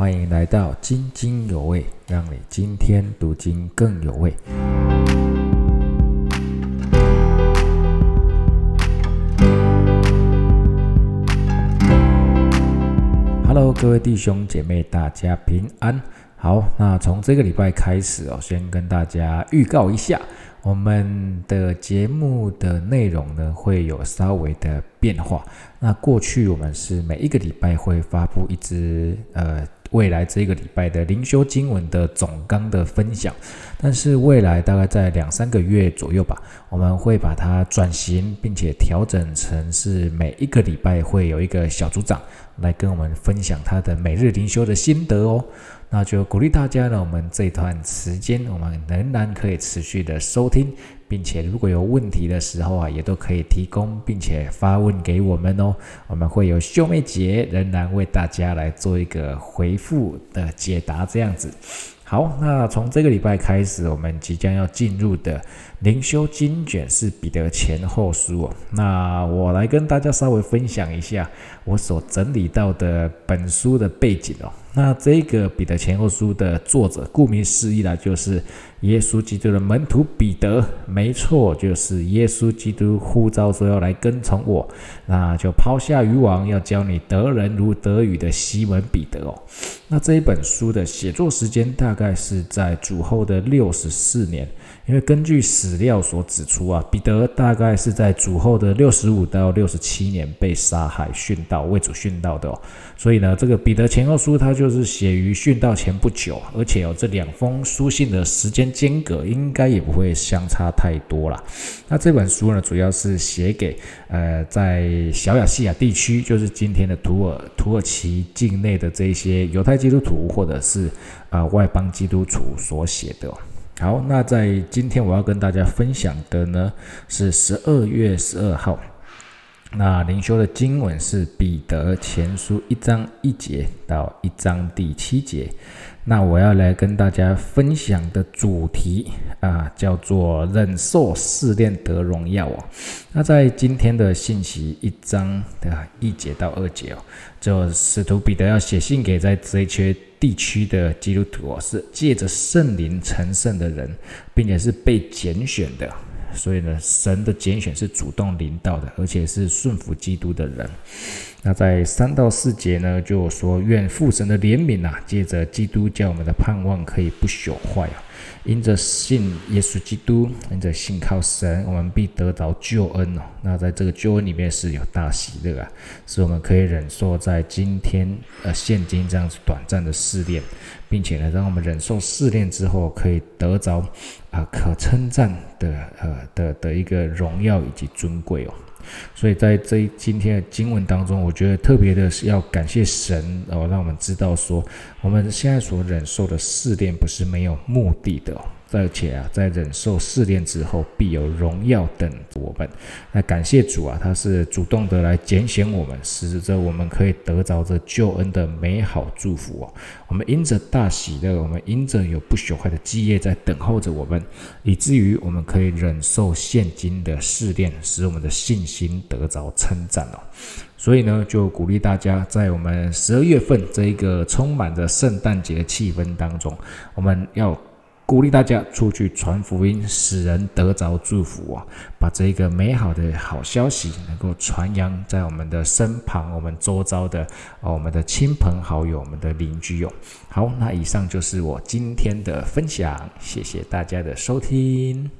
欢迎来到津津有味，让你今天读经更有味。Hello，各位弟兄姐妹，大家平安。好，那从这个礼拜开始哦，先跟大家预告一下，我们的节目的内容呢会有稍微的变化。那过去我们是每一个礼拜会发布一支呃。未来这个礼拜的灵修经文的总纲的分享，但是未来大概在两三个月左右吧，我们会把它转型，并且调整成是每一个礼拜会有一个小组长来跟我们分享他的每日灵修的心得哦。那就鼓励大家呢，我们这段时间我们仍然可以持续的收听。并且如果有问题的时候啊，也都可以提供，并且发问给我们哦。我们会有秀妹姐仍然为大家来做一个回复的解答，这样子。好，那从这个礼拜开始，我们即将要进入的灵修经卷是彼得前后书哦。那我来跟大家稍微分享一下我所整理到的本书的背景哦。那这个彼得前后书的作者，顾名思义啦，就是耶稣基督的门徒彼得。没错，就是耶稣基督呼召说要来跟从我，那就抛下渔网，要教你得人如得鱼的西门彼得哦。那这一本书的写作时间大概是在主后的六十四年。因为根据史料所指出啊，彼得大概是在主后的六十五到六十七年被杀害殉道，为主殉道的哦。所以呢，这个彼得前后书它就是写于殉道前不久，而且有这两封书信的时间间隔应该也不会相差太多了。那这本书呢，主要是写给呃在小亚细亚地区，就是今天的土耳土耳其境内的这些犹太基督徒或者是啊外邦基督徒所写的。好，那在今天我要跟大家分享的呢是十二月十二号，那灵修的经文是彼得前书一章一节到一章第七节。那我要来跟大家分享的主题啊，叫做忍受试炼得荣耀哦。那在今天的信息一章的一节到二节哦，就使徒彼得要写信给在这一缺。地区的基督徒哦，是借着圣灵成圣的人，并且是被拣选的，所以呢，神的拣选是主动领导的，而且是顺服基督的人。那在三到四节呢，就说愿父神的怜悯啊，借着基督教我们的盼望可以不朽坏啊。因着信耶稣基督，因着信靠神，我们必得到救恩哦。那在这个救恩里面是有大喜乐啊，是我们可以忍受在今天呃现今这样子短暂的试炼，并且呢，让我们忍受试炼之后，可以得着啊可称赞的呃的的一个荣耀以及尊贵哦。所以在这今天的经文当中，我觉得特别的是要感谢神哦，让我们知道说，我们现在所忍受的试炼不是没有目的的。而且啊，在忍受试炼之后，必有荣耀等我们。那感谢主啊，他是主动的来拣选我们，使着我们可以得着这救恩的美好祝福哦。我们因着大喜乐，我们因着有不朽坏的基业在等候着我们，以至于我们可以忍受现今的试炼，使我们的信心得着称赞哦。所以呢，就鼓励大家在我们十二月份这一个充满着圣诞节气氛当中，我们要。鼓励大家出去传福音，使人得着祝福啊！把这个美好的好消息能够传扬在我们的身旁、我们周遭的啊，我们的亲朋好友、我们的邻居哟。好，那以上就是我今天的分享，谢谢大家的收听。